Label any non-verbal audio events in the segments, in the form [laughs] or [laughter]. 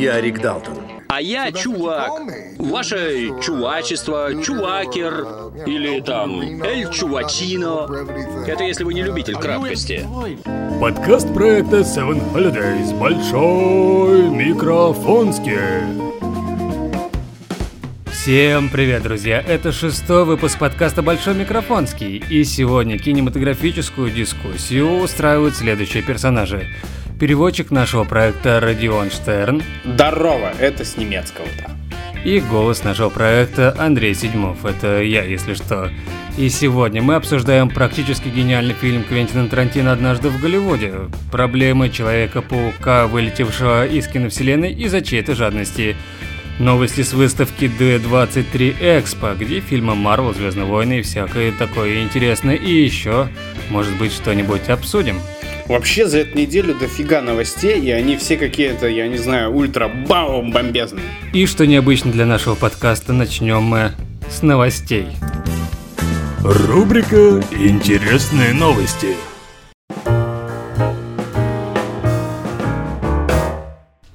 я Рик Далтон. А я чувак. Ваше чувачество, чувакер или там Эль Чувачино. Это если вы не любитель краткости. Подкаст проекта Seven Holidays. Большой микрофонский. Всем привет, друзья! Это шестой выпуск подкаста «Большой микрофонский», и сегодня кинематографическую дискуссию устраивают следующие персонажи. Переводчик нашего проекта Родион Штерн. Здорово, это с немецкого-то. И голос нашего проекта Андрей Седьмов, это я, если что. И сегодня мы обсуждаем практически гениальный фильм Квентина Тарантино «Однажды в Голливуде». Проблемы Человека-паука, вылетевшего из киновселенной из-за чьей-то жадности – Новости с выставки D23 Expo, где фильмы Marvel, Звездные войны и всякое такое интересное. И еще, может быть, что-нибудь обсудим. Вообще за эту неделю дофига новостей, и они все какие-то, я не знаю, ультра-баум бомбезные. И что необычно для нашего подкаста, начнем мы с новостей. Рубрика «Интересные новости».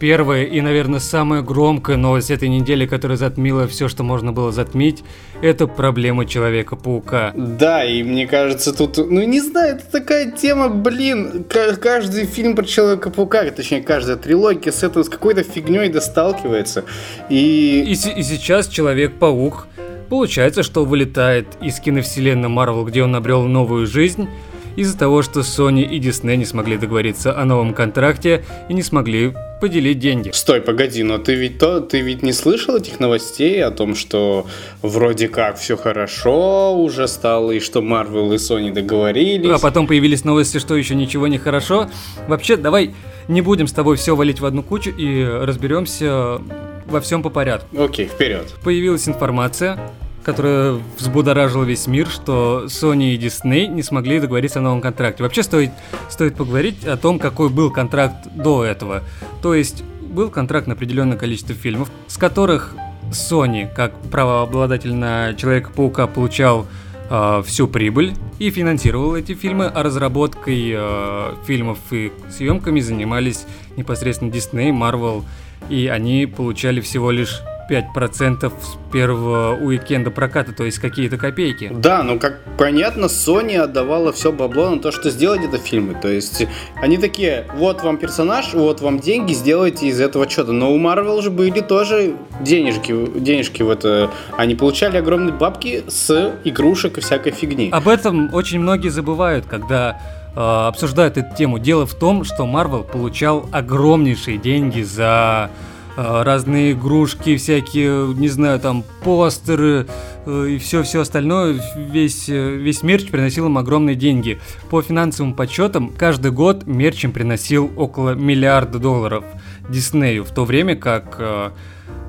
Первая и, наверное, самая громкая новость этой недели, которая затмила все, что можно было затмить, это проблема Человека-паука. Да, и мне кажется, тут, ну не знаю, это такая тема, блин, каждый фильм про Человека-паука, точнее, каждая трилогия с этого, с какой-то фигней досталкивается. И... И, и сейчас Человек-паук, получается, что вылетает из киновселенной Марвел, где он обрел новую жизнь, из-за того, что Sony и Disney не смогли договориться о новом контракте и не смогли поделить деньги. Стой, погоди, но ты ведь то, ты ведь не слышал этих новостей о том, что вроде как все хорошо уже стало, и что Marvel и Sony договорились. А потом появились новости, что еще ничего не хорошо. Вообще, давай не будем с тобой все валить в одну кучу и разберемся во всем по порядку. Окей, вперед. Появилась информация, которая взбудоражила весь мир, что Sony и Disney не смогли договориться о новом контракте. Вообще стоит, стоит поговорить о том, какой был контракт до этого. То есть был контракт на определенное количество фильмов, с которых Sony, как правообладатель на Человека-паука, получал э, всю прибыль и финансировал эти фильмы, а разработкой э, фильмов и съемками занимались непосредственно Disney, Marvel, и они получали всего лишь 5% с первого уикенда проката, то есть какие-то копейки. Да, ну как понятно, Sony отдавала все бабло на то, что сделать это фильмы. То есть они такие, вот вам персонаж, вот вам деньги, сделайте из этого что-то. Но у Marvel же были тоже денежки, денежки в это. Они получали огромные бабки с игрушек и всякой фигни. Об этом очень многие забывают, когда э, обсуждают эту тему. Дело в том, что Marvel получал огромнейшие деньги за разные игрушки, всякие, не знаю, там постеры э, и все-все остальное, весь, э, весь мерч приносил им огромные деньги. По финансовым подсчетам, каждый год мерч им приносил около миллиарда долларов Диснею, в то время как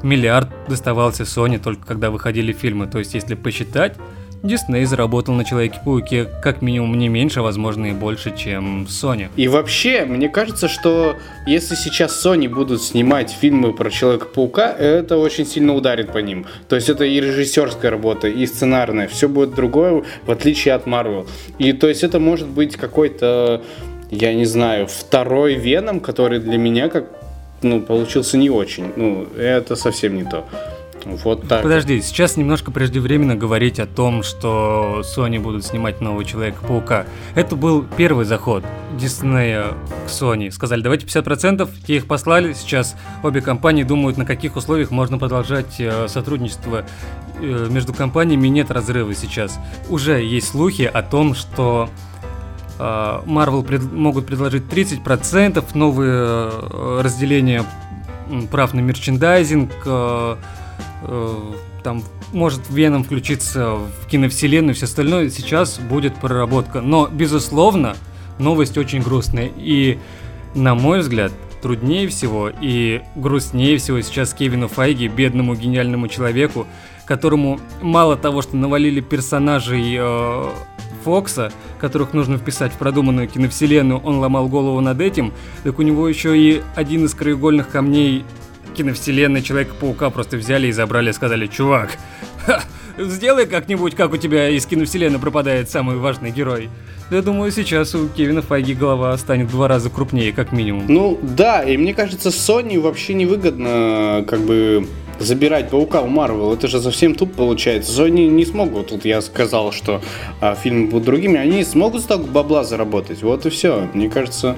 миллиард доставался Sony только когда выходили фильмы. То есть, если посчитать, Дисней заработал на Человеке-пауке как минимум не меньше, возможно и больше, чем Sony. И вообще, мне кажется, что если сейчас Sony будут снимать фильмы про Человека-паука, это очень сильно ударит по ним. То есть это и режиссерская работа, и сценарная, все будет другое, в отличие от Marvel. И то есть это может быть какой-то, я не знаю, второй Веном, который для меня как ну, получился не очень. Ну, это совсем не то. Вот так. Подожди, сейчас немножко преждевременно говорить о том, что Sony будут снимать нового Человека-паука. Это был первый заход Диснея к Sony. Сказали, давайте 50%, те их послали. Сейчас обе компании думают, на каких условиях можно продолжать э, сотрудничество э, между компаниями. Нет разрыва сейчас. Уже есть слухи о том, что э, Marvel пред, могут предложить 30%, новые разделения прав на мерчендайзинг, там может Веном включиться в киновселенную и все остальное, сейчас будет проработка. Но, безусловно, новость очень грустная. И, на мой взгляд, труднее всего и грустнее всего сейчас Кевину Файги, бедному гениальному человеку, которому мало того, что навалили персонажей э, Фокса, которых нужно вписать в продуманную киновселенную, он ломал голову над этим, так у него еще и один из краеугольных камней киновселенной Человека-паука просто взяли и забрали и сказали, чувак, ха, сделай как-нибудь, как у тебя из киновселенной пропадает самый важный герой. Я думаю, сейчас у Кевина Файги голова станет в два раза крупнее, как минимум. Ну, да, и мне кажется, Sony вообще невыгодно, как бы, забирать Паука у Марвел. Это же совсем туп получается. Sony не смогут, тут я сказал, что а, фильмы будут другими, они смогут столько бабла заработать. Вот и все. Мне кажется,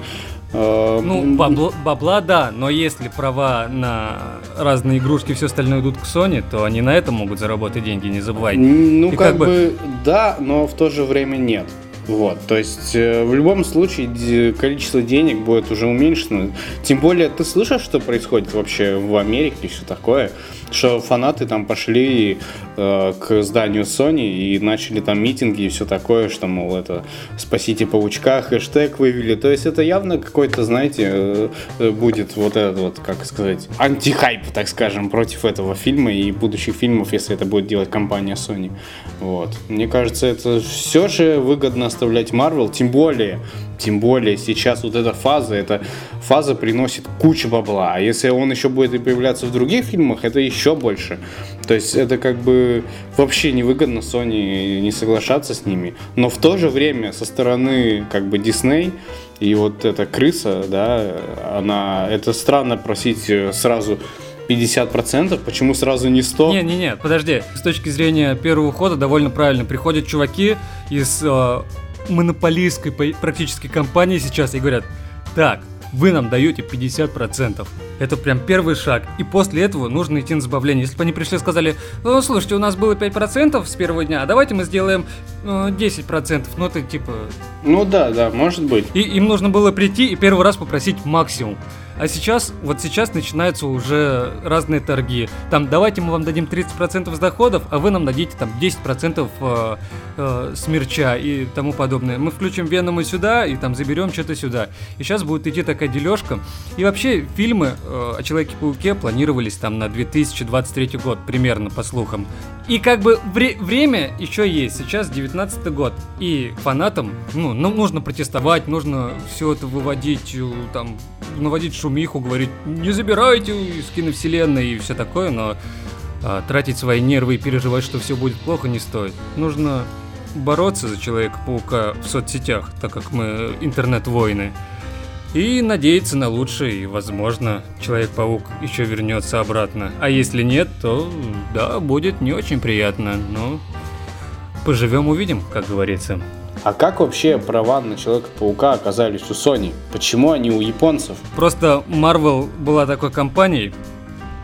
э, ну, бабла, бабла, да, но если права на разные игрушки и все остальное идут к Sony, то они на этом могут заработать деньги, не забывайте. Ну, как, как бы, бы да, но в то же время нет. Вот, то есть э, в любом случае количество денег будет уже уменьшено. Тем более, ты слышал, что происходит вообще в Америке и все такое? Что фанаты там пошли э, к зданию Sony и начали там митинги и все такое, что, мол, это «Спасите паучка», хэштег вывели. То есть это явно какой-то, знаете, э, э, будет вот этот вот, как сказать, антихайп, так скажем, против этого фильма и будущих фильмов, если это будет делать компания Sony. Вот. Мне кажется, это все же выгодно оставлять Marvel, тем более тем более сейчас вот эта фаза, эта фаза приносит кучу бабла. А если он еще будет и появляться в других фильмах, это еще больше. То есть это как бы вообще невыгодно Sony не соглашаться с ними. Но в то же время со стороны как бы Disney и вот эта крыса, да, она, это странно просить сразу 50%, почему сразу не 100? Не, не, не, подожди. С точки зрения первого хода довольно правильно. Приходят чуваки из э, монополистской практически компании сейчас и говорят, так, вы нам даете 50%. Это прям первый шаг. И после этого нужно идти на забавление. Если бы они пришли и сказали, ну, слушайте, у нас было 5% с первого дня, а давайте мы сделаем э, 10%. Ну, это типа... Ну да, да, может быть. И им нужно было прийти и первый раз попросить максимум. А сейчас, вот сейчас начинаются уже разные торги. Там, давайте мы вам дадим 30% с доходов, а вы нам дадите там 10% э, э, с мерча и тому подобное. Мы включим Венома сюда и там заберем что-то сюда. И сейчас будет идти такая дележка. И вообще фильмы э, о Человеке-пауке планировались там на 2023 год, примерно, по слухам. И как бы вре- время еще есть. Сейчас 19 год. И фанатам, ну, ну, нужно протестовать, нужно все это выводить, э, там, наводить шумиху, говорить, не забирайте из киновселенной и все такое, но а, тратить свои нервы и переживать, что все будет плохо, не стоит. Нужно бороться за Человека-паука в соцсетях, так как мы интернет-воины. И надеяться на лучшее, и, возможно, Человек-паук еще вернется обратно. А если нет, то да, будет не очень приятно, но поживем увидим, как говорится. А как вообще права на Человека-паука оказались у Sony? Почему они у японцев? Просто Marvel была такой компанией,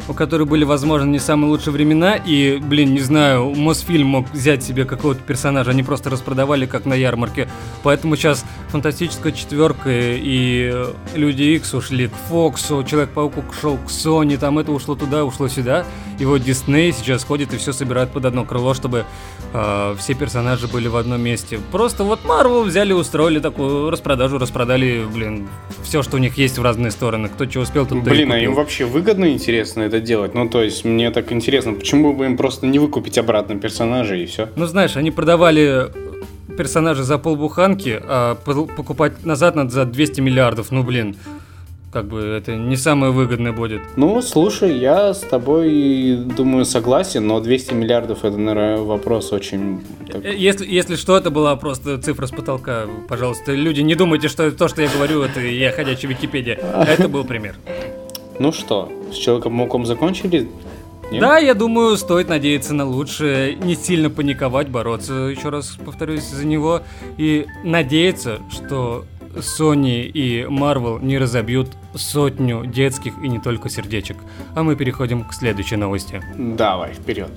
у которой были, возможно, не самые лучшие времена, и, блин, не знаю, Мосфильм мог взять себе какого-то персонажа, они просто распродавали как на ярмарке. Поэтому сейчас Фантастическая четверка и Люди Икс ушли к Фоксу, Человек-паук ушел к Sony, там это ушло туда, ушло сюда. И вот Дисней сейчас ходит и все собирает под одно крыло, чтобы э, все персонажи были в одном месте. Просто вот Marvel взяли, устроили такую распродажу, распродали, блин, все, что у них есть в разные стороны. Кто что успел, тот Блин, а им вообще выгодно интересно это делать? Ну, то есть, мне так интересно, почему бы им просто не выкупить обратно персонажей и все? Ну, знаешь, они продавали персонажа за полбуханки, а покупать назад надо за 200 миллиардов. Ну, блин, как бы это не самое выгодное будет. Ну, слушай, я с тобой, думаю, согласен, но 200 миллиардов это, наверное, вопрос очень... Э, если, если что, это была просто цифра с потолка. Пожалуйста, люди, не думайте, что то, что я говорю, это я ходячая Википедия. [laughs] Это был пример. Ну что, с Человеком-пауком закончили? Нет? Да, я думаю, стоит надеяться на лучшее, не сильно паниковать, бороться, еще раз повторюсь, за него, и надеяться, что Sony и Marvel не разобьют сотню детских и не только сердечек. А мы переходим к следующей новости. Давай, вперед.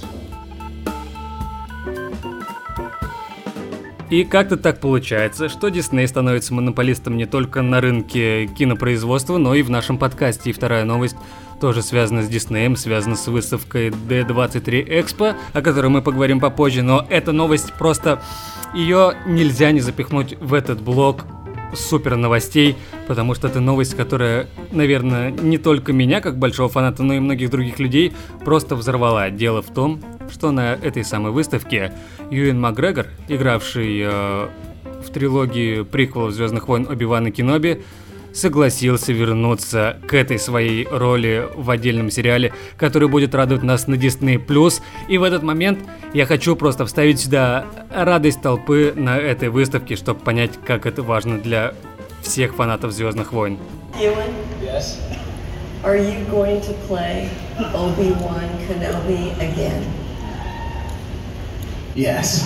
И как-то так получается, что Дисней становится монополистом не только на рынке кинопроизводства, но и в нашем подкасте. И вторая новость тоже связана с Диснеем, связана с выставкой D23 Expo, о которой мы поговорим попозже, но эта новость просто... Ее нельзя не запихнуть в этот блок супер новостей, потому что это новость, которая, наверное, не только меня, как большого фаната, но и многих других людей просто взорвала. Дело в том, что на этой самой выставке Юэн Макгрегор, игравший э, в трилогии приквелов Звездных войн Оби-Ван и Киноби, согласился вернуться к этой своей роли в отдельном сериале, который будет радовать нас на Disney+. И в этот момент я хочу просто вставить сюда радость толпы на этой выставке, чтобы понять, как это важно для всех фанатов Звездных войн. Ewan? Yes. Are you going to play Obi-Wan Kenobi again? Yes.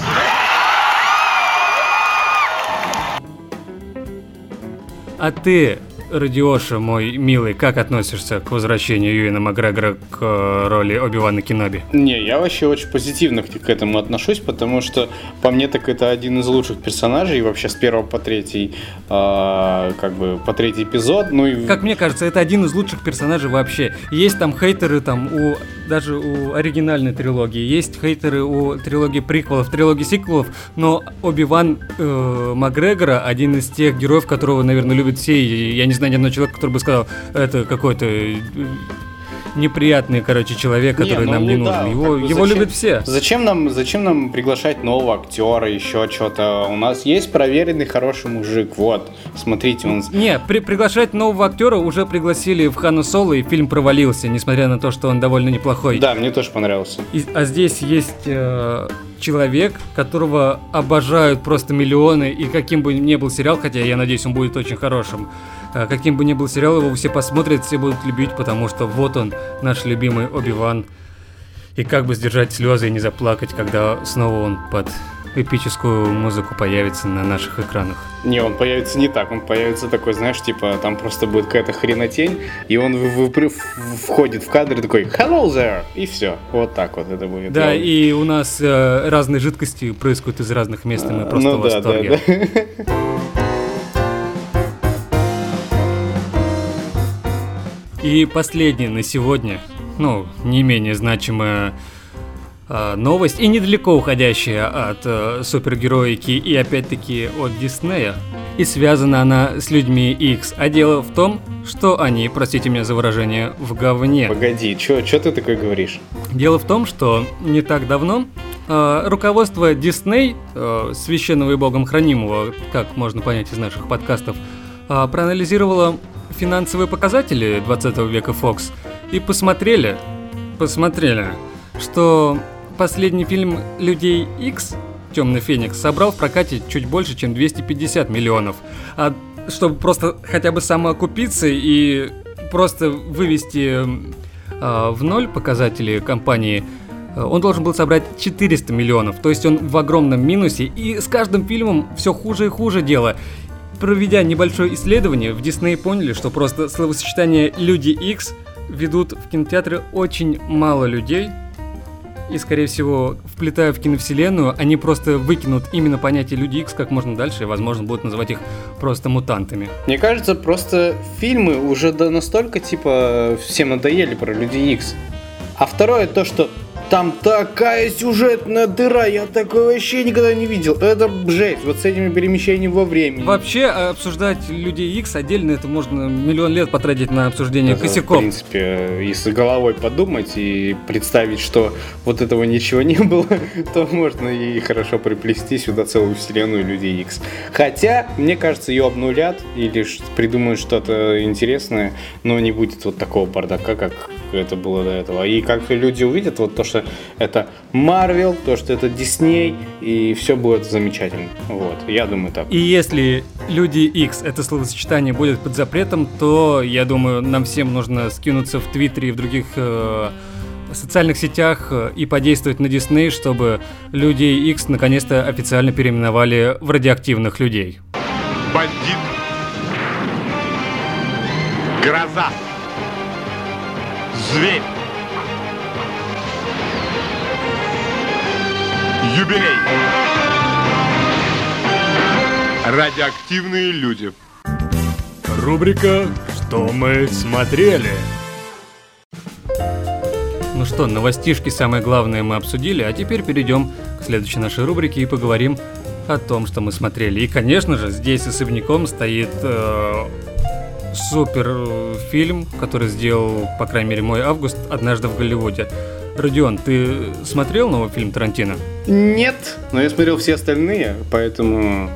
А ты Радиоша, мой милый, как относишься к возвращению Юина Макгрегора к э, роли Оби-Вана Кеноби? Не, я вообще очень позитивно к этому отношусь, потому что по мне так это один из лучших персонажей вообще с первого по третий, э, как бы по третий эпизод. Ну и... Как мне кажется, это один из лучших персонажей вообще. Есть там хейтеры там у даже у оригинальной трилогии, есть хейтеры у трилогии приквелов, трилогии сиквелов, но Оби-Ван э, Макгрегора один из тех героев, которого, наверное, любят все, и я не знаю, ни одного человека, который бы сказал, это какой-то э, неприятный, короче, человек, который не, ну, нам не нужен. Да, его его зачем, любят все. Зачем нам, зачем нам приглашать нового актера, еще что-то? У нас есть проверенный хороший мужик. Вот, смотрите, он. Не, при, приглашать нового актера уже пригласили в Хану Соло, и фильм провалился, несмотря на то, что он довольно неплохой. Да, мне тоже понравился. И, а здесь есть э, человек, которого обожают просто миллионы, и каким бы ни был сериал, хотя я надеюсь, он будет очень хорошим. А каким бы ни был сериал, его все посмотрят, все будут любить, потому что вот он, наш любимый Оби-Ван. И как бы сдержать слезы и не заплакать, когда снова он под эпическую музыку появится на наших экранах. Не, он появится не так, он появится такой, знаешь, типа, там просто будет какая-то хренотень, и он в, в, в, входит в кадр и такой «Hello there!» и все. Вот так вот это будет. Да, и у нас э, разные жидкости происходят из разных мест, и мы просто ну, в восторге. Да, да. [laughs] И последнее на сегодня, ну, не менее значимая э, новость и недалеко уходящая от э, супергероики и опять-таки от Диснея. И связана она с людьми X. А дело в том, что они, простите меня за выражение, в говне. Погоди, чё, чё ты такое говоришь? Дело в том, что не так давно э, руководство Дисней, э, священного и богом хранимого, как можно понять из наших подкастов, э, проанализировало финансовые показатели 20 века Fox и посмотрели, посмотрели, что последний фильм «Людей X» «Темный Феникс» собрал в прокате чуть больше, чем 250 миллионов. А чтобы просто хотя бы самоокупиться и просто вывести э, в ноль показатели компании, он должен был собрать 400 миллионов, то есть он в огромном минусе, и с каждым фильмом все хуже и хуже дело проведя небольшое исследование, в Дисней поняли, что просто словосочетание «Люди X» ведут в кинотеатры очень мало людей, и, скорее всего, вплетая в киновселенную, они просто выкинут именно понятие Люди X как можно дальше, и, возможно, будут называть их просто мутантами. Мне кажется, просто фильмы уже настолько, типа, всем надоели про Люди X. А второе то, что там такая сюжетная дыра, я такое вообще никогда не видел. Это жесть, вот с этими перемещениями во времени. Вообще, обсуждать Людей X отдельно, это можно миллион лет потратить на обсуждение это, косяков. В принципе, если головой подумать и представить, что вот этого ничего не было, [laughs] то можно и хорошо приплести сюда целую вселенную Людей X. Хотя, мне кажется, ее обнулят или придумают что-то интересное, но не будет вот такого бардака, как это было до этого. И как люди увидят вот то, что это Марвел, то, что это Дисней, и все будет замечательно. Вот, я думаю так. И если Люди X это словосочетание будет под запретом, то, я думаю, нам всем нужно скинуться в Твиттере и в других э, социальных сетях э, и подействовать на Дисней, чтобы Люди X наконец-то официально переименовали в радиоактивных людей. Бандит. Гроза. Зверь. Юбилей. Радиоактивные люди. Рубрика «Что мы смотрели?» Ну что, новостишки самое главное мы обсудили, а теперь перейдем к следующей нашей рубрике и поговорим о том, что мы смотрели. И, конечно же, здесь особняком стоит э, супер э, фильм, который сделал, по крайней мере, мой август однажды в Голливуде. Родион, ты смотрел новый фильм Тарантино? Нет, но я смотрел все остальные, поэтому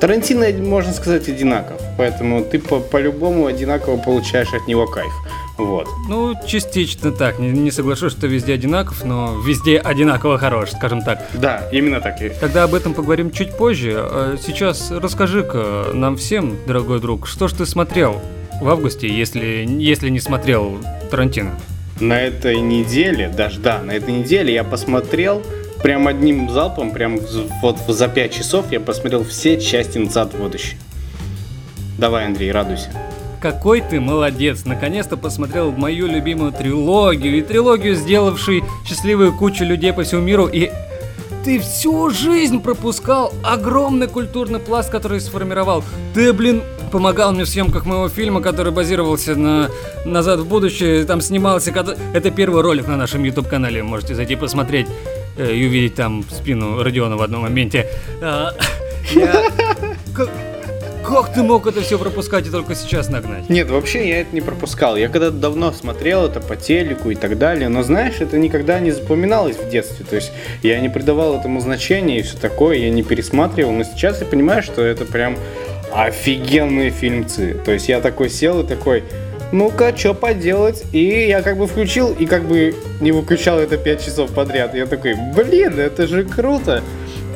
Тарантино, можно сказать, одинаков. поэтому ты по- по-любому одинаково получаешь от него кайф. Вот. Ну, частично так. Не, не соглашусь, что везде одинаков, но везде одинаково хорош, скажем так. Да, именно так. и- Тогда об этом поговорим чуть позже. А сейчас расскажи-ка нам всем, дорогой друг, что ж ты смотрел в августе, если, если не смотрел Тарантино? На этой неделе, даже да, на этой неделе я посмотрел прям одним залпом, прям вот за 5 часов я посмотрел все части «Назад в будущее». Давай, Андрей, радуйся. Какой ты молодец! Наконец-то посмотрел мою любимую трилогию, и трилогию, сделавший счастливую кучу людей по всему миру, и ты всю жизнь пропускал огромный культурный пласт, который сформировал. Ты, блин, помогал мне в съемках моего фильма, который базировался на «Назад в будущее», там снимался... Это первый ролик на нашем YouTube-канале, можете зайти посмотреть э, и увидеть там спину Родиона в одном моменте. А, [laughs] я- Как- ты мог это все пропускать и только сейчас нагнать? Нет, вообще я это не пропускал. Я когда-то давно смотрел это по телеку и так далее, но знаешь, это никогда не запоминалось в детстве. То есть я не придавал этому значения и все такое, я не пересматривал. Но сейчас я понимаю, что это прям офигенные фильмцы. То есть я такой сел и такой, ну-ка, что поделать? И я как бы включил и как бы не выключал это 5 часов подряд. Я такой, блин, это же круто.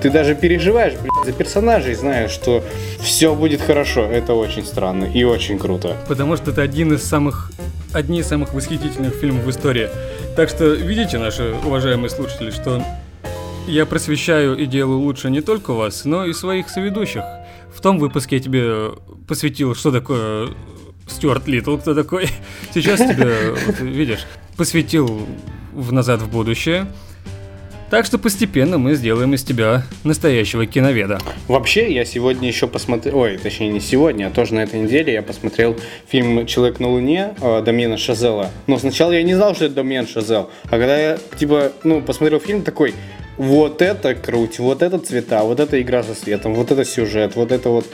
Ты даже переживаешь, блядь, за персонажей, знаешь, что все будет хорошо. Это очень странно и очень круто. Потому что это один из самых одни из самых восхитительных фильмов в истории. Так что видите, наши уважаемые слушатели, что я просвещаю и делаю лучше не только вас, но и своих соведущих. В том выпуске я тебе посвятил, что такое Стюарт Литл, кто такой. [laughs] Сейчас тебе, вот, видишь, посвятил в «Назад в будущее». Так что постепенно мы сделаем из тебя настоящего киноведа. Вообще, я сегодня еще посмотрел, ой, точнее не сегодня, а тоже на этой неделе я посмотрел фильм «Человек на Луне» э, Дамьена Шазела. Но сначала я не знал, что это Дамьен Шазел. А когда я, типа, ну, посмотрел фильм такой, вот это круть, вот это цвета, вот это игра со светом, вот это сюжет, вот это вот,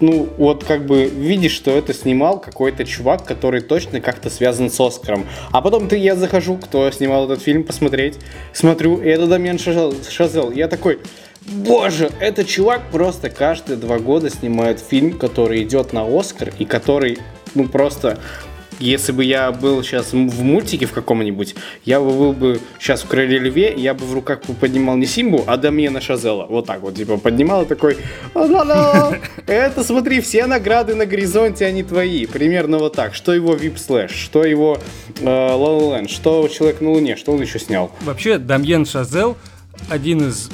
ну, вот как бы видишь, что это снимал какой-то чувак, который точно как-то связан с Оскаром. А потом ты, я захожу, кто снимал этот фильм, посмотреть, смотрю, и это Шазел. Шазел. Я такой, Боже, этот чувак просто каждые два года снимает фильм, который идет на Оскар и который, ну просто, если бы я был сейчас в мультике в каком-нибудь, я бы был бы сейчас в Короле Льве, я бы в руках поднимал не Симбу, а Дамьена Шазела. Вот так вот, типа, поднимал и такой, «А-да-да, [laughs] это, смотри, все награды на горизонте, они твои. Примерно вот так. Что его Вип Слэш, что его э, La Land, что Человек на Луне, что он еще снял. Вообще, Дамьен Шазел один из,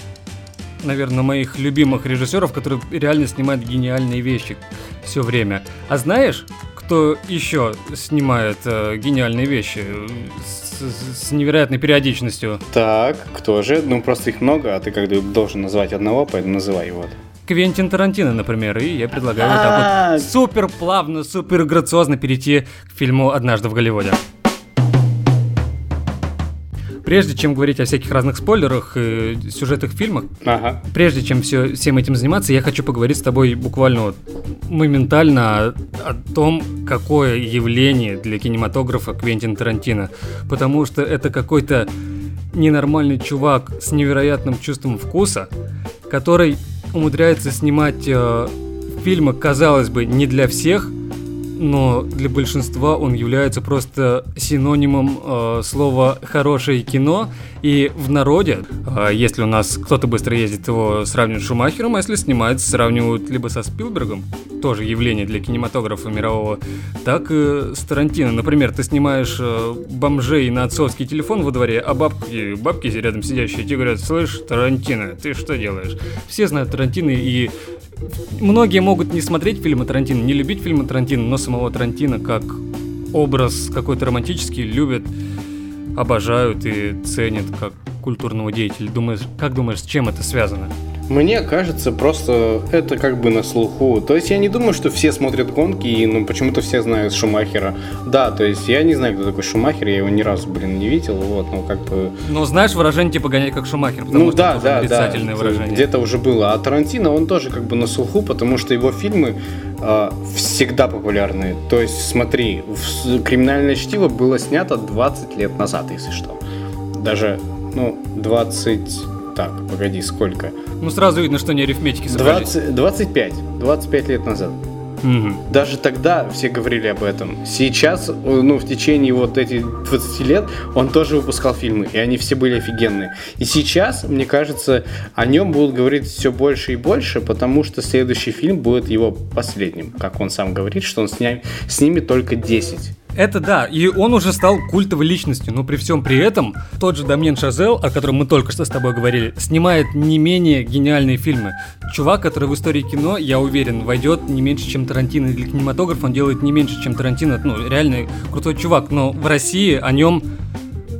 наверное, моих любимых режиссеров, который реально снимает гениальные вещи все время. А знаешь, кто еще снимает э, гениальные вещи с, с невероятной периодичностью? Так, кто же? Ну, просто их много, а ты как бы должен назвать одного, поэтому называй его. Квентин Тарантино, например, и я предлагаю вот так А. вот супер плавно, супер грациозно перейти к фильму «Однажды в Голливуде». Прежде чем говорить о всяких разных спойлерах и сюжетах фильмах, Ага. прежде чем все, всем этим заниматься, я хочу поговорить с тобой буквально вот моментально о, о том, какое явление для кинематографа Квентин Тарантино. Потому что это какой-то ненормальный чувак с невероятным чувством вкуса, который умудряется снимать э, фильмы, казалось бы, не для всех, но для большинства он является просто синонимом э, слова «хорошее кино». И в народе, э, если у нас кто-то быстро ездит, его сравнивают с Шумахером, а если снимает, сравнивают либо со Спилбергом, тоже явление для кинематографа мирового, так и с Тарантино. Например, ты снимаешь э, бомжей на отцовский телефон во дворе, а бабки, бабки рядом сидящие тебе говорят, слышь, Тарантино, ты что делаешь? Все знают Тарантино и Многие могут не смотреть фильмы Тарантино, не любить фильмы Тарантино, но самого Тарантино как образ какой-то романтический любят, обожают и ценят как культурного деятеля. Думаешь, как думаешь, с чем это связано? Мне кажется, просто это как бы на слуху. То есть я не думаю, что все смотрят гонки и ну, почему-то все знают Шумахера. Да, то есть я не знаю, кто такой Шумахер, я его ни разу, блин, не видел, вот, ну как бы... Но знаешь выражение типа гонять как Шумахер, потому ну что да, это да, да, нарицательное это выражение. где-то уже было. А Тарантино, он тоже как бы на слуху, потому что его фильмы э, всегда популярны. То есть смотри, «Криминальное чтиво» было снято 20 лет назад, если что. Даже, ну, 20... Так, погоди, сколько? Ну сразу видно, что не арифметики собрались. 20, 25. 25 лет назад. Угу. Даже тогда все говорили об этом. Сейчас, ну, в течение вот этих 20 лет он тоже выпускал фильмы, и они все были офигенные. И сейчас, мне кажется, о нем будут говорить все больше и больше, потому что следующий фильм будет его последним. Как он сам говорит, что он сня... снимет только 10. Это да, и он уже стал культовой личностью, но при всем при этом тот же Дамьен Шазел, о котором мы только что с тобой говорили, снимает не менее гениальные фильмы. Чувак, который в истории кино, я уверен, войдет не меньше, чем Тарантино для кинематографа, он делает не меньше, чем Тарантино, ну, реально крутой чувак, но в России о нем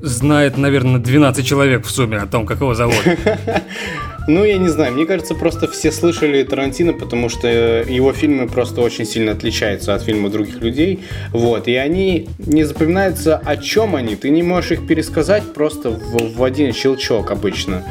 знает, наверное, 12 человек в сумме о том, как его зовут. [laughs] Ну, я не знаю, мне кажется, просто все слышали Тарантино, потому что его фильмы просто очень сильно отличаются от фильмов других людей. Вот, и они не запоминаются, о чем они. Ты не можешь их пересказать просто в, в один щелчок обычно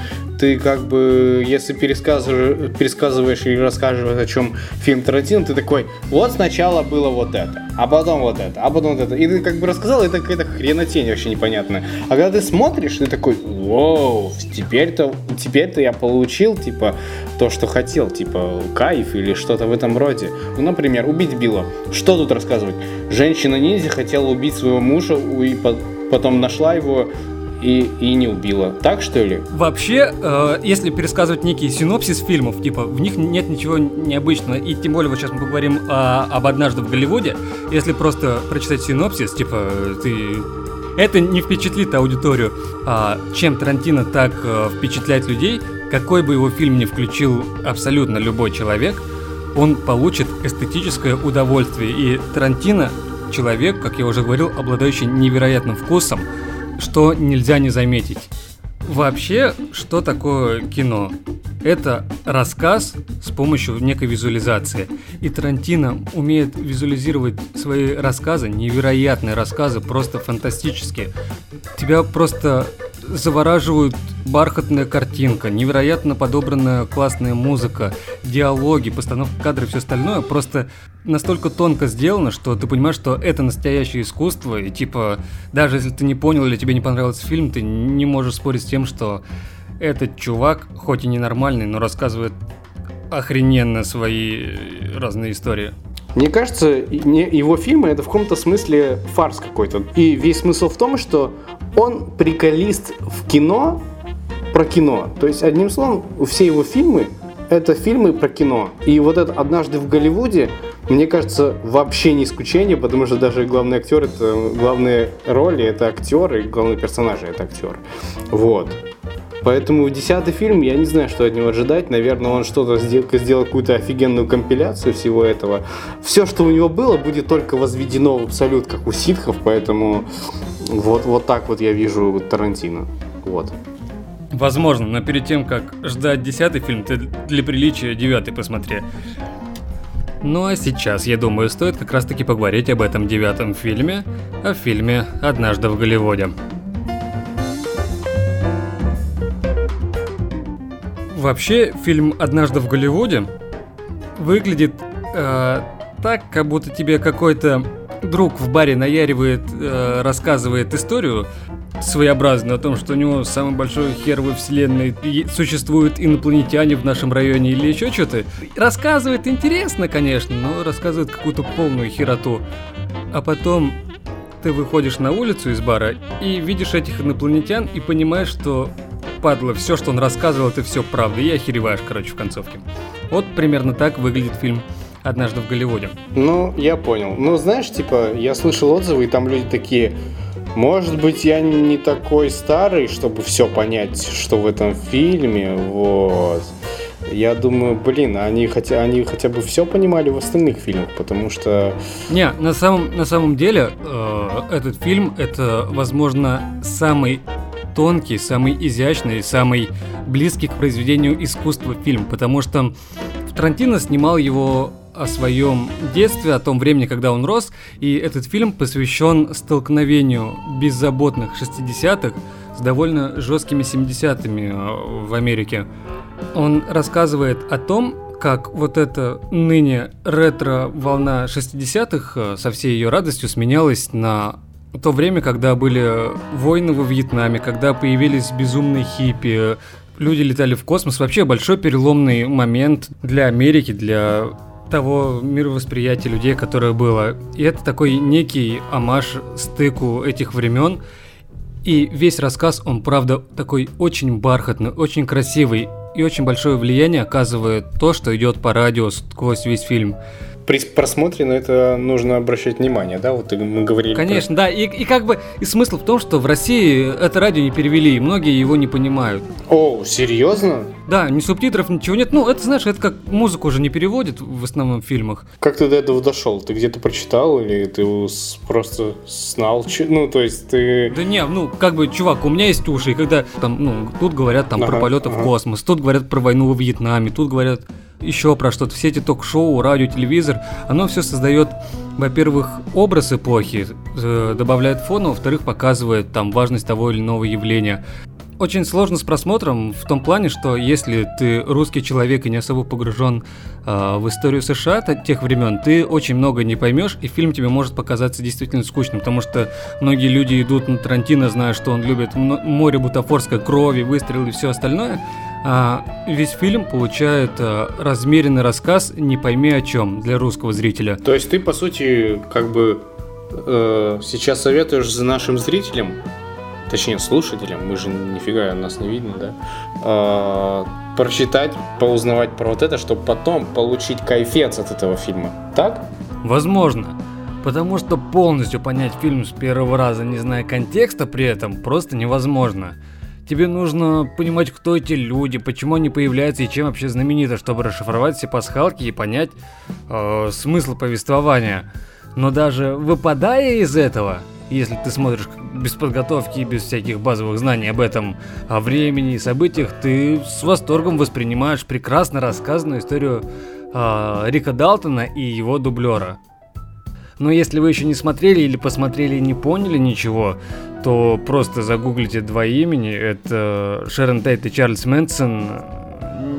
ты как бы, если пересказываешь, пересказываешь или рассказываешь о чем фильм Тарантино, ты такой, вот сначала было вот это, а потом вот это, а потом вот это. И ты как бы рассказал, это какая-то хренотень вообще непонятная. А когда ты смотришь, ты такой, вау, теперь-то, теперь-то я получил, типа, то, что хотел, типа, кайф или что-то в этом роде. Ну, например, убить Билла. Что тут рассказывать? Женщина-ниндзя хотела убить своего мужа и потом нашла его и, и не убила. Так что ли? Вообще, э, если пересказывать некий синопсис фильмов, типа, в них нет ничего необычного, и тем более вот сейчас мы поговорим о, об «Однажды в Голливуде», если просто прочитать синопсис, типа, ты это не впечатлит аудиторию. А чем Тарантино так э, впечатляет людей, какой бы его фильм ни включил абсолютно любой человек, он получит эстетическое удовольствие. И Тарантино человек, как я уже говорил, обладающий невероятным вкусом, что нельзя не заметить. Вообще, что такое кино? Это рассказ с помощью некой визуализации. И Тарантино умеет визуализировать свои рассказы, невероятные рассказы, просто фантастические. Тебя просто завораживают бархатная картинка, невероятно подобранная классная музыка, диалоги, постановка кадров и все остальное просто настолько тонко сделано, что ты понимаешь, что это настоящее искусство, и типа, даже если ты не понял или тебе не понравился фильм, ты не можешь спорить с тем, что этот чувак, хоть и ненормальный, но рассказывает охрененно свои разные истории. Мне кажется, его фильмы это в каком-то смысле фарс какой-то. И весь смысл в том, что он приколист в кино про кино. То есть, одним словом, все его фильмы это фильмы про кино. И вот это «Однажды в Голливуде», мне кажется, вообще не исключение, потому что даже главный актер, это главные роли, это актер, и главный персонаж это актер. Вот. Поэтому десятый фильм, я не знаю, что от него ожидать. Наверное, он что-то сделал, сделал какую-то офигенную компиляцию всего этого. Все, что у него было, будет только возведено в абсолют, как у ситхов, поэтому вот, вот так вот я вижу Тарантино. Вот. Возможно, но перед тем, как ждать десятый фильм, ты для приличия девятый посмотри. Ну а сейчас, я думаю, стоит как раз таки поговорить об этом девятом фильме, о фильме «Однажды в Голливуде». Вообще, фильм «Однажды в Голливуде» выглядит э, так, как будто тебе какой-то друг в баре наяривает, э, рассказывает историю своеобразную о том, что у него самый большой хер во вселенной, существуют инопланетяне в нашем районе или еще что-то. Рассказывает интересно, конечно, но рассказывает какую-то полную хероту. А потом ты выходишь на улицу из бара и видишь этих инопланетян и понимаешь, что падла, все, что он рассказывал, это все правда, и охереваешь, короче, в концовке. Вот примерно так выглядит фильм «Однажды в Голливуде». Ну, я понял. Ну, знаешь, типа, я слышал отзывы, и там люди такие, может быть, я не такой старый, чтобы все понять, что в этом фильме, вот. Я думаю, блин, они хотя, они хотя бы все понимали в остальных фильмах, потому что... Не, на самом, на самом деле, э, этот фильм это, возможно, самый тонкий, самый изящный, самый близкий к произведению искусства фильм, потому что Тарантино снимал его о своем детстве, о том времени, когда он рос, и этот фильм посвящен столкновению беззаботных 60-х с довольно жесткими 70-ми э, в Америке. Он рассказывает о том, как вот эта ныне ретро-волна 60-х э, со всей ее радостью сменялась на то время, когда были войны во Вьетнаме, когда появились безумные хиппи, люди летали в космос. Вообще большой переломный момент для Америки, для того мировосприятия людей, которое было. И это такой некий амаш стыку этих времен. И весь рассказ, он, правда, такой очень бархатный, очень красивый. И очень большое влияние оказывает то, что идет по радио сквозь весь фильм при просмотре на это нужно обращать внимание, да? Вот мы говорили. Конечно, про... да. И, и как бы и смысл в том, что в России это радио не перевели, и многие его не понимают. О, серьезно? Да, ни субтитров, ничего нет. Ну, это знаешь, это как музыку уже не переводят в основном в фильмах. Как ты до этого дошел? Ты где-то прочитал или ты просто знал? Ну, то есть ты. Да не, ну, как бы, чувак, у меня есть уши, и когда там, ну, тут говорят там ага, про полеты ага. в космос, тут говорят про войну во Вьетнаме, тут говорят еще про что-то. Все эти ток-шоу, радио, телевизор, оно все создает, во-первых, образ эпохи, э, добавляет фон, а во-вторых, показывает там важность того или иного явления. Очень сложно с просмотром в том плане, что если ты русский человек и не особо погружен э, в историю США тех времен, ты очень много не поймешь, и фильм тебе может показаться действительно скучным, потому что многие люди идут на Тарантино, зная, что он любит море бутафорской крови, выстрелы и все остальное, а, весь фильм получает а, размеренный рассказ «Не пойми о чем» для русского зрителя. То есть ты, по сути, как бы э, сейчас советуешь за нашим зрителям, точнее слушателям, мы же нифига нас не видно, да, э, прочитать, поузнавать про вот это, чтобы потом получить кайфец от этого фильма, так? Возможно. Потому что полностью понять фильм с первого раза, не зная контекста при этом, просто невозможно. Тебе нужно понимать, кто эти люди, почему они появляются и чем вообще знамениты, чтобы расшифровать все пасхалки и понять э, смысл повествования. Но даже выпадая из этого, если ты смотришь без подготовки без всяких базовых знаний об этом, о времени и событиях, ты с восторгом воспринимаешь прекрасно рассказанную историю э, Рика Далтона и его дублера. Но если вы еще не смотрели или посмотрели и не поняли ничего, то просто загуглите два имени. Это Шерон Тейт и Чарльз Мэнсон.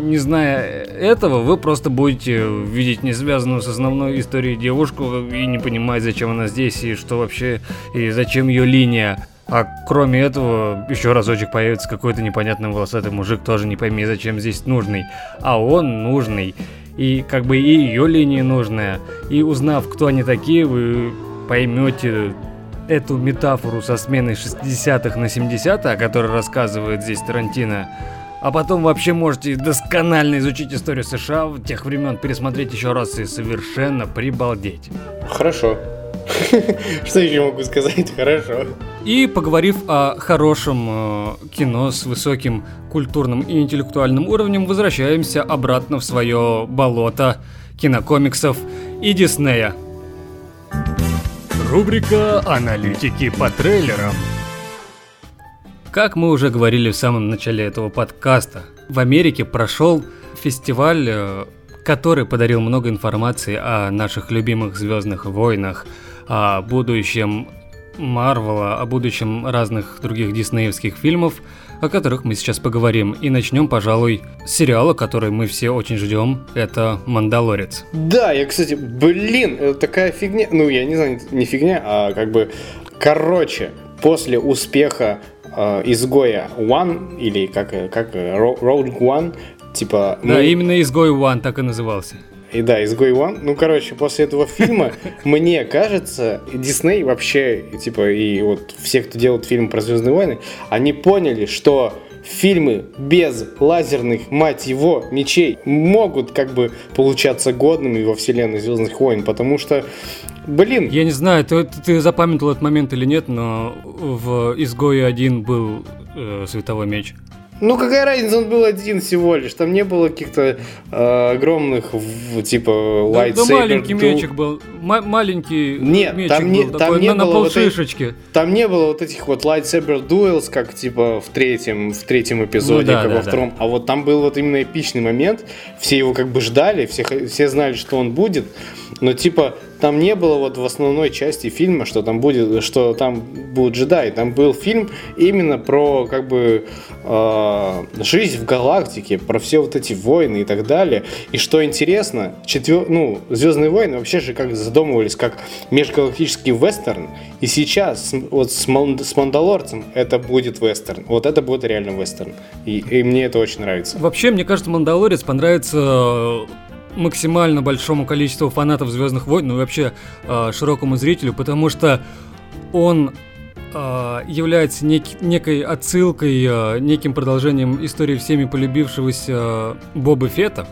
Не зная этого, вы просто будете видеть не связанную с основной историей девушку и не понимать, зачем она здесь и что вообще, и зачем ее линия. А кроме этого, еще разочек появится какой-то непонятный волосатый мужик, тоже не пойми, зачем здесь нужный. А он нужный. И как бы и ее линия нужная. И узнав, кто они такие, вы поймете эту метафору со сменой 60-х на 70-е, о которой рассказывает здесь Тарантино, а потом вообще можете досконально изучить историю США в тех времен, пересмотреть еще раз и совершенно прибалдеть. Хорошо. [laughs] Что еще могу сказать? Хорошо. И поговорив о хорошем э, кино с высоким культурным и интеллектуальным уровнем, возвращаемся обратно в свое болото кинокомиксов и Диснея. Рубрика «Аналитики по трейлерам». Как мы уже говорили в самом начале этого подкаста, в Америке прошел фестиваль, э, который подарил много информации о наших любимых Звездных войнах, о будущем Марвела, о будущем разных других диснеевских фильмов, о которых мы сейчас поговорим. И начнем, пожалуй, с сериала, который мы все очень ждем. Это «Мандалорец». Да, я, кстати, блин, такая фигня. Ну, я не знаю, не фигня, а как бы... Короче, после успеха э, изгоя One, или как, как Rogue One, типа... Да, мы... именно изгой One так и назывался. И да, изгой One. Ну, короче, после этого фильма, [laughs] мне кажется, Дисней вообще, типа, и вот все, кто делает фильм про Звездные войны, они поняли, что фильмы без лазерных, мать его, мечей могут как бы получаться годными во вселенной Звездных войн, потому что Блин. Я не знаю, ты, ты запамятовал этот момент или нет, но в Изгое один был э, световой меч. Ну какая разница, он был один всего лишь. Там не было каких-то э, огромных, в, типа, да, да маленький ду... мечик был. М- маленький Нет, мечик там не, был там такой, не на, было на вот этих, Там не было вот этих вот lightsaber duels, как типа в третьем, в третьем эпизоде, ну, да, как да, во втором. Да. А вот там был вот именно эпичный момент. Все его как бы ждали, все, все знали, что он будет. Но типа там не было вот в основной части фильма, что там будет, что там будут джедаи. Там был фильм именно про как бы э, жизнь в галактике, про все вот эти войны и так далее. И что интересно, четвер... ну, Звездные войны вообще же как задумывались как межгалактический вестерн. И сейчас вот с, Мал... с Мандалорцем это будет вестерн. Вот это будет реально вестерн. И, и мне это очень нравится. Вообще, мне кажется, Мандалорец понравится максимально большому количеству фанатов Звездных войн, ну и вообще э, широкому зрителю, потому что он э, является нек- некой отсылкой, э, неким продолжением истории всеми полюбившегося э, Боба Фета.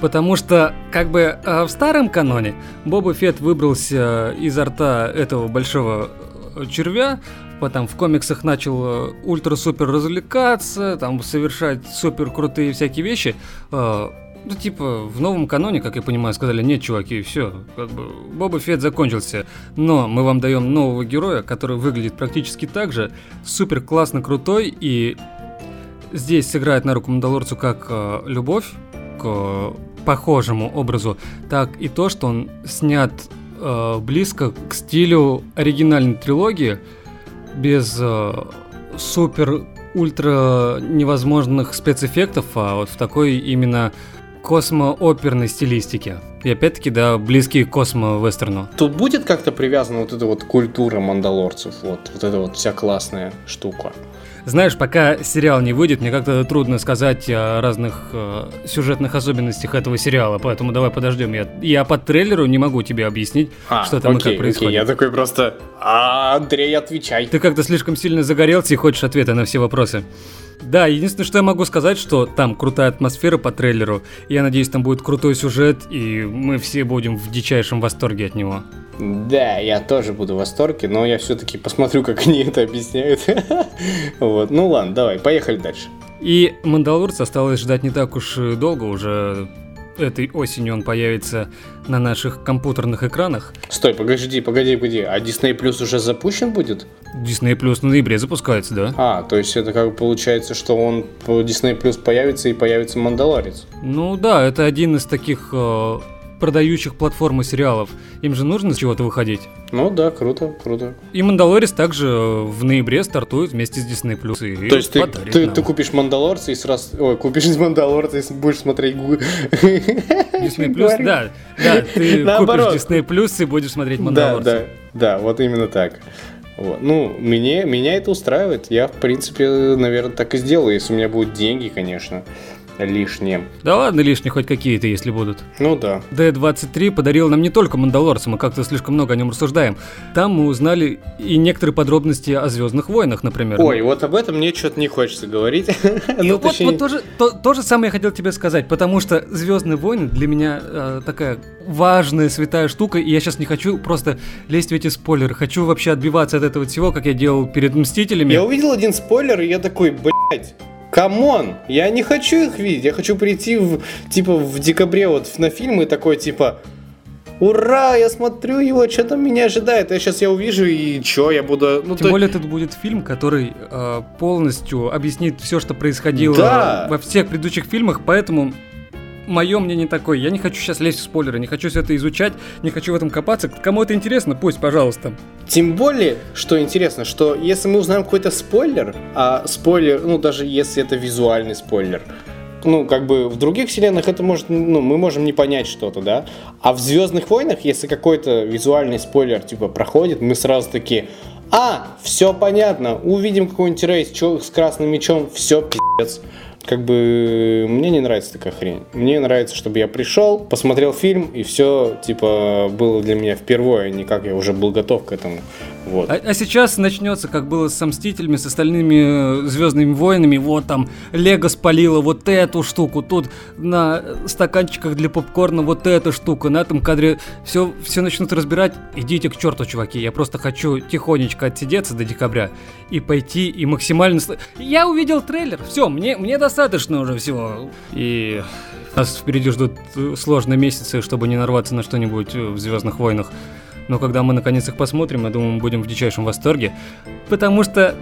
Потому что, как бы, э, в старом каноне Боба Фет выбрался изо рта этого большого червя, потом в комиксах начал ультра-супер развлекаться, там совершать супер крутые всякие вещи. Э, ну, типа, в новом каноне, как я понимаю, сказали, нет, чуваки, все, как бы, Боба Фет закончился. Но мы вам даем нового героя, который выглядит практически так же, супер классно крутой, и здесь сыграет на руку Мандалорцу как э, любовь к похожему образу, так и то, что он снят э, близко к стилю оригинальной трилогии, без э, супер ультра невозможных спецэффектов, а вот в такой именно космо-оперной стилистике. И опять-таки, да, близкие к космо-вестерну. Тут будет как-то привязана вот эта вот культура мандалорцев, вот, вот эта вот вся классная штука. Знаешь, пока сериал не выйдет, мне как-то трудно сказать о разных э, сюжетных особенностях этого сериала, поэтому давай подождем. Я, я по трейлеру не могу тебе объяснить, а, что там окей, и как происходит. Окей, я такой просто, а, Андрей, отвечай. Ты как-то слишком сильно загорелся и хочешь ответы на все вопросы. Да, единственное, что я могу сказать, что там крутая атмосфера по трейлеру. Я надеюсь, там будет крутой сюжет, и мы все будем в дичайшем восторге от него. Да, я тоже буду в восторге, но я все-таки посмотрю, как они это объясняют. [laughs] вот, ну ладно, давай, поехали дальше. И Мандалорца осталось ждать не так уж долго, уже этой осенью он появится на наших компьютерных экранах. Стой, погоди, погоди, погоди. А Disney Plus уже запущен будет? Disney Plus в ноябре запускается, да. А, то есть это как получается, что он Disney Plus появится и появится Мандалорец. Ну да, это один из таких э, продающих платформы сериалов. Им же нужно с чего-то выходить. Ну да, круто, круто. И Мандалорец также в ноябре стартует вместе с Disney Plus. И То есть ты, ты, ты купишь Мандалорца и сразу... Ой, купишь [laughs] Мандалорца и будешь смотреть... Disney Plus, [laughs] да. Да, ты [laughs] купишь Disney Plus и будешь смотреть Мандалорца. Да, да, да, вот именно так. Вот. Ну, мне, меня это устраивает. Я, в принципе, наверное, так и сделаю, если у меня будут деньги, конечно лишние. Да ладно, лишние хоть какие-то, если будут. Ну да. D23 подарил нам не только Мандалорца, мы как-то слишком много о нем рассуждаем. Там мы узнали и некоторые подробности о Звездных войнах, например. Ой, вот об этом мне что-то не хочется говорить. [laughs] И ну, вот, вот тоже, то, то же самое я хотел тебе сказать, потому что Звездные войны для меня э, такая важная, святая штука, и я сейчас не хочу просто лезть в эти спойлеры. Хочу вообще отбиваться от этого всего, как я делал перед Мстителями. Я увидел один спойлер, и я такой, блядь, come on! Я не хочу их видеть. Я хочу прийти в, типа, в декабре вот на фильм и такой, типа, Ура, я смотрю его, что там меня ожидает. Я сейчас я увижу и что, я буду... Ну, Тем то... более, это будет фильм, который э, полностью объяснит все, что происходило да. во всех предыдущих фильмах, поэтому мое мнение такое. Я не хочу сейчас лезть в спойлеры, не хочу все это изучать, не хочу в этом копаться. Кому это интересно, пусть, пожалуйста. Тем более, что интересно, что если мы узнаем какой-то спойлер, а спойлер, ну даже если это визуальный спойлер, ну, как бы в других вселенных это может, ну, мы можем не понять что-то, да. А в Звездных войнах, если какой-то визуальный спойлер, типа, проходит, мы сразу такие, а, все понятно, увидим какой-нибудь рейс с красным мечом, все, пиздец как бы мне не нравится такая хрень. Мне нравится, чтобы я пришел, посмотрел фильм, и все, типа, было для меня впервые, а не как я уже был готов к этому. Вот. А, а сейчас начнется, как было с Мстителями, с остальными э, Звездными войнами. Вот там Лего спалило вот эту штуку, тут на стаканчиках для попкорна вот эта штука, на этом кадре все, все начнут разбирать. Идите к черту, чуваки. Я просто хочу тихонечко отсидеться до декабря и пойти и максимально... Я увидел трейлер, все, мне, мне достаточно уже всего. И нас впереди ждут э, сложные месяцы, чтобы не нарваться на что-нибудь в Звездных войнах. Но когда мы наконец их посмотрим, я думаю, мы будем в дичайшем восторге. Потому что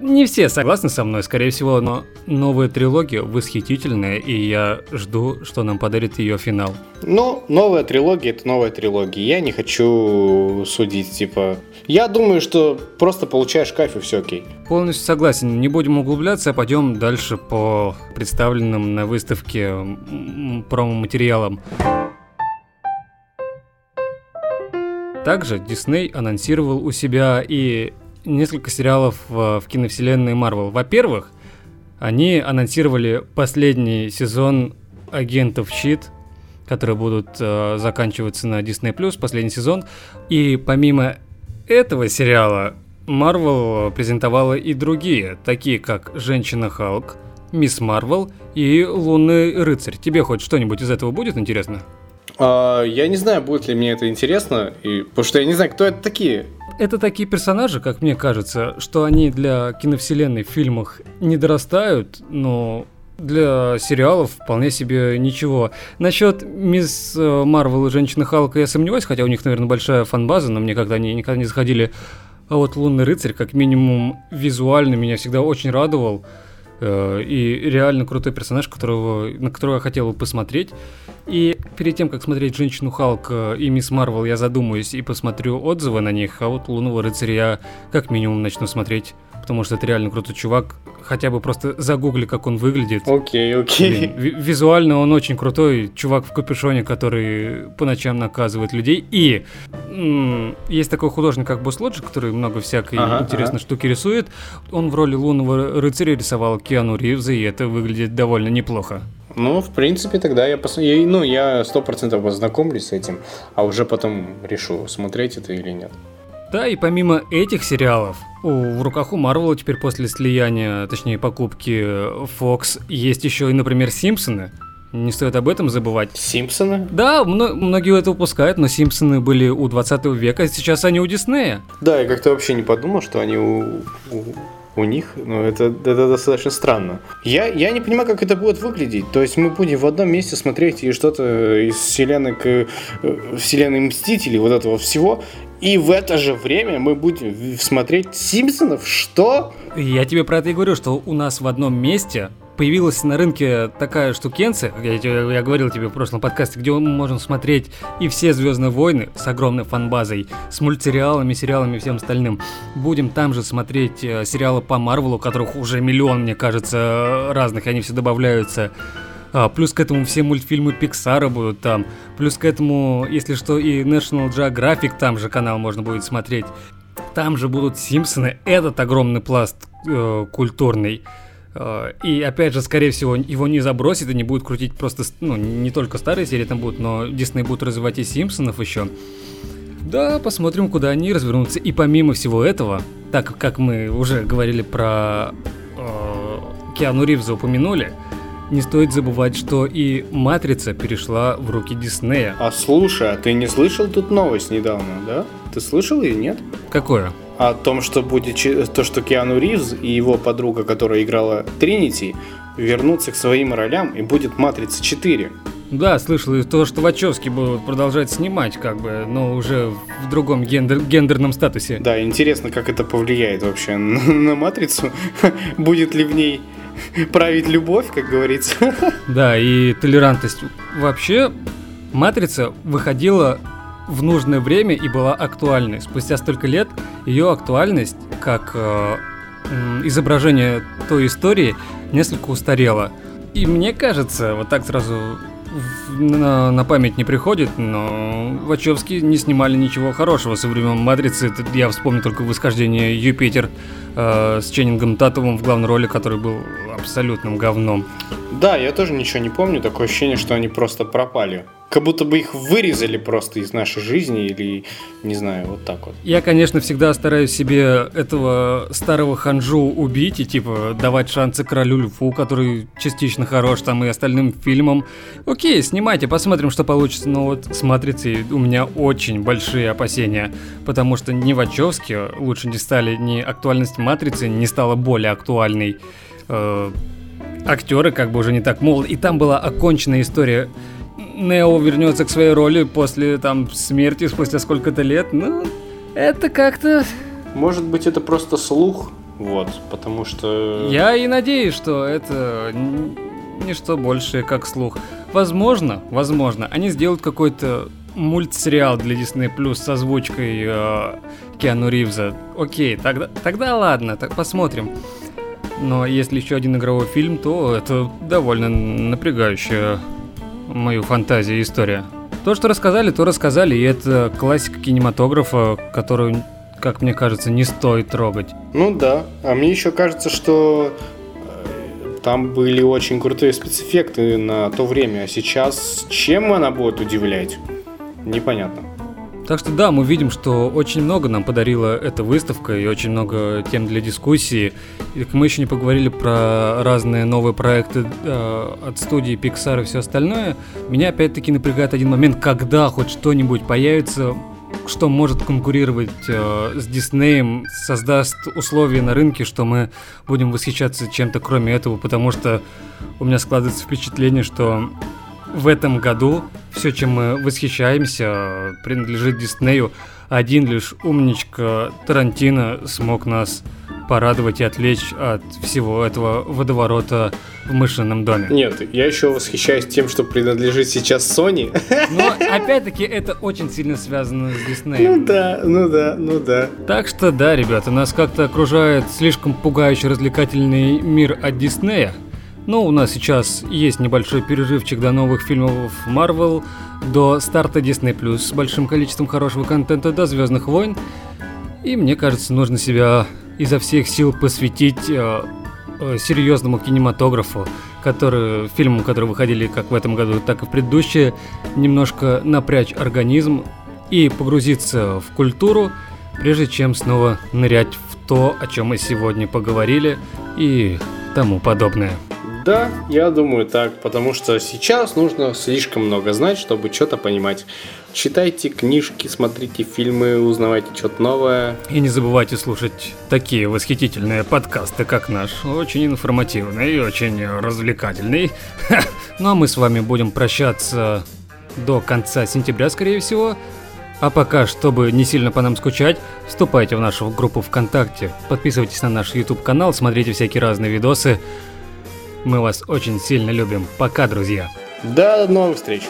не все согласны со мной, скорее всего, но новая трилогия восхитительная, и я жду, что нам подарит ее финал. Ну, новая трилогия это новая трилогия. Я не хочу судить, типа. Я думаю, что просто получаешь кайф и все окей. Полностью согласен. Не будем углубляться, а пойдем дальше по представленным на выставке промо-материалам. Также Дисней анонсировал у себя и несколько сериалов в, в киновселенной Марвел. Во-первых, они анонсировали последний сезон агентов Щит, которые будут э, заканчиваться на Disney+, последний сезон. И помимо этого сериала, Марвел презентовала и другие, такие как «Женщина Халк», «Мисс Марвел» и «Лунный рыцарь». Тебе хоть что-нибудь из этого будет интересно? А, я не знаю, будет ли мне это интересно, и, потому что я не знаю, кто это такие. Это такие персонажи, как мне кажется, что они для киновселенной в фильмах не дорастают, но для сериалов вполне себе ничего. Насчет Мисс э, Марвел и Женщины Халка я сомневаюсь, хотя у них, наверное, большая фан-база, но мне когда они никогда не заходили. А вот Лунный рыцарь, как минимум, визуально меня всегда очень радовал. Э, и реально крутой персонаж, которого, на которого я хотел бы посмотреть. И перед тем, как смотреть «Женщину Халк» и «Мисс Марвел», я задумаюсь и посмотрю отзывы на них, а вот «Лунного рыцаря» я как минимум начну смотреть потому что это реально крутой чувак. Хотя бы просто загугли, как он выглядит. Окей, okay, окей. Okay. Визуально он очень крутой. Чувак в капюшоне, который по ночам наказывает людей. И м- есть такой художник, как Босс Лоджи, который много всякой ага, интересной ага. штуки рисует. Он в роли лунного рыцаря рисовал Киану Ривза, и это выглядит довольно неплохо. Ну, в принципе, тогда я, пос... я ну, я сто процентов познакомлюсь с этим, а уже потом решу, смотреть это или нет. Да, и помимо этих сериалов, у, в руках у Марвела теперь после слияния, точнее покупки Fox, есть еще и, например, Симпсоны. Не стоит об этом забывать. Симпсоны? Да, мно- многие это упускают, но Симпсоны были у 20 века, а сейчас они у Диснея. Да, я как-то вообще не подумал, что они у, у, у них, ну, это, это достаточно странно. Я, я не понимаю, как это будет выглядеть. То есть мы будем в одном месте смотреть и что-то из вселенной к э, вселенной Мстителей, вот этого всего, и в это же время мы будем смотреть Симпсонов? Что? Я тебе про это и говорю, что у нас в одном месте появилась на рынке такая штукенция, я, я, говорил тебе в прошлом подкасте, где мы можем смотреть и все Звездные войны с огромной фанбазой, с мультсериалами, сериалами и всем остальным. Будем там же смотреть э, сериалы по Марвелу, которых уже миллион, мне кажется, разных, они все добавляются. А, плюс к этому все мультфильмы Пиксара будут там. Плюс к этому, если что, и National Geographic там же канал можно будет смотреть. Там же будут Симпсоны. Этот огромный пласт э, культурный. Э, и опять же, скорее всего, его не забросит и не будет крутить просто, ну, не только старые серии там будут, но Дисней будут развивать и Симпсонов еще. Да, посмотрим, куда они развернутся. И помимо всего этого, так как мы уже говорили про э, Киану Ривза упомянули, не стоит забывать, что и «Матрица» перешла в руки Диснея. А слушай, а ты не слышал тут новость недавно, да? Ты слышал или нет? Какое? О том, что будет то, что Киану Ривз и его подруга, которая играла Тринити, вернутся к своим ролям и будет «Матрица 4». Да, слышал и то, что Вачовски будут продолжать снимать, как бы, но уже в другом гендер, гендерном статусе. Да, интересно, как это повлияет вообще [laughs] на, на матрицу. [laughs] Будет ли в ней править любовь, как говорится. [laughs] Да, и толерантность. Вообще, «Матрица» выходила в нужное время и была актуальной. Спустя столько лет ее актуальность как э, изображение той истории несколько устарела. И мне кажется, вот так сразу на, на память не приходит, но Вачовски не снимали ничего хорошего со времен «Матрицы». Я вспомню только восхождение «Юпитер» э, с Ченнингом Татовым в главной роли, который был абсолютным говном. Да, я тоже ничего не помню. Такое ощущение, что они просто пропали. Как будто бы их вырезали просто из нашей жизни или, не знаю, вот так вот. Я, конечно, всегда стараюсь себе этого старого ханжу убить и, типа, давать шансы королю Льву, который частично хорош, там, и остальным фильмам. Окей, снимайте, посмотрим, что получится. Но вот с «Матрицей» у меня очень большие опасения, потому что ни Вачовски лучше не стали, ни актуальность «Матрицы» не стала более актуальной. Э, актеры как бы уже не так молоды. И там была оконченная история Нео вернется к своей роли после там смерти спустя сколько-то лет, ну, это как-то... Может быть, это просто слух, вот, потому что... Я и надеюсь, что это не что больше, как слух. Возможно, возможно, они сделают какой-то мультсериал для Disney Plus с озвучкой э, Киану Ривза. Окей, тогда, тогда ладно, так посмотрим. Но если еще один игровой фильм, то это довольно напрягающая мою фантазию история. То, что рассказали, то рассказали, и это классика кинематографа, которую, как мне кажется, не стоит трогать. Ну да, а мне еще кажется, что э, там были очень крутые спецэффекты на то время. А сейчас чем она будет удивлять? Непонятно. Так что да, мы видим, что очень много нам подарила эта выставка и очень много тем для дискуссии. И мы еще не поговорили про разные новые проекты э, от студии Pixar и все остальное. Меня опять-таки напрягает один момент, когда хоть что-нибудь появится, что может конкурировать э, с Диснеем, создаст условия на рынке, что мы будем восхищаться чем-то кроме этого, потому что у меня складывается впечатление, что в этом году все, чем мы восхищаемся, принадлежит Диснею. Один лишь умничка Тарантино смог нас порадовать и отвлечь от всего этого водоворота в мышином доме. Нет, я еще восхищаюсь тем, что принадлежит сейчас Sony. [laughs] Но опять-таки это очень сильно связано с Диснеем. Ну да, ну да, ну да. Так что да, ребята, нас как-то окружает слишком пугающий развлекательный мир от Диснея. Но у нас сейчас есть небольшой перерывчик до новых фильмов Marvel, до старта Disney Plus с большим количеством хорошего контента до Звездных войн. И мне кажется, нужно себя изо всех сил посвятить э, э, серьезному кинематографу, который, фильмам, которые выходили как в этом году, так и в предыдущие, немножко напрячь организм и погрузиться в культуру, прежде чем снова нырять в то, о чем мы сегодня поговорили и тому подобное. Да, я думаю так, потому что сейчас нужно слишком много знать, чтобы что-то понимать. Читайте книжки, смотрите фильмы, узнавайте что-то новое. И не забывайте слушать такие восхитительные подкасты, как наш. Очень информативный и очень развлекательный. Ну а мы с вами будем прощаться до конца сентября, скорее всего. А пока, чтобы не сильно по нам скучать, вступайте в нашу группу ВКонтакте, подписывайтесь на наш YouTube канал, смотрите всякие разные видосы. Мы вас очень сильно любим. Пока, друзья. До новых встреч.